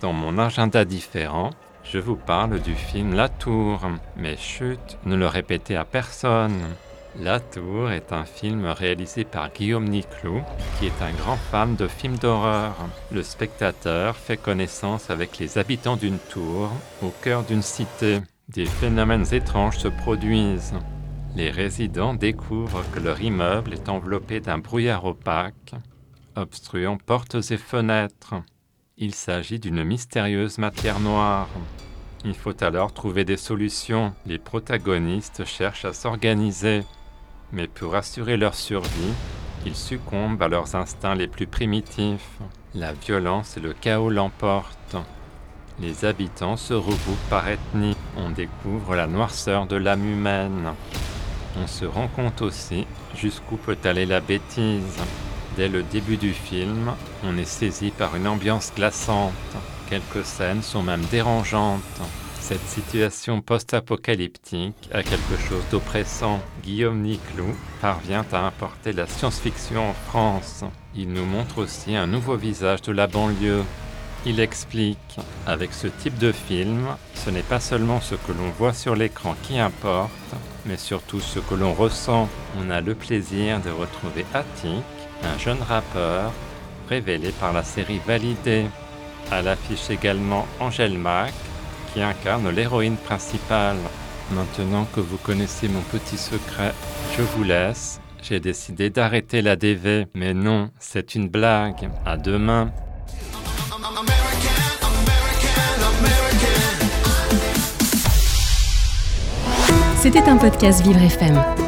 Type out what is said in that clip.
dans mon agenda différent, je vous parle du film La Tour. Mais chut, ne le répétez à personne. La Tour est un film réalisé par Guillaume Niclou, qui est un grand fan de films d'horreur. Le spectateur fait connaissance avec les habitants d'une tour au cœur d'une cité. Des phénomènes étranges se produisent. Les résidents découvrent que leur immeuble est enveloppé d'un brouillard opaque, obstruant portes et fenêtres. Il s'agit d'une mystérieuse matière noire. Il faut alors trouver des solutions. Les protagonistes cherchent à s'organiser, mais pour assurer leur survie, ils succombent à leurs instincts les plus primitifs. La violence et le chaos l'emportent. Les habitants se regroupent par ethnie. On découvre la noirceur de l'âme humaine. On se rend compte aussi jusqu'où peut aller la bêtise. Dès le début du film, on est saisi par une ambiance glaçante. Quelques scènes sont même dérangeantes. Cette situation post-apocalyptique a quelque chose d'oppressant. Guillaume Niclou parvient à importer la science-fiction en France. Il nous montre aussi un nouveau visage de la banlieue. Il explique, avec ce type de film, ce n'est pas seulement ce que l'on voit sur l'écran qui importe, mais surtout ce que l'on ressent. On a le plaisir de retrouver Attic, un jeune rappeur, révélé par la série Validé. À l'affiche également Angèle Mac, qui incarne l'héroïne principale. Maintenant que vous connaissez mon petit secret, je vous laisse. J'ai décidé d'arrêter la DV, mais non, c'est une blague. À demain. C'était un podcast Vivre FM.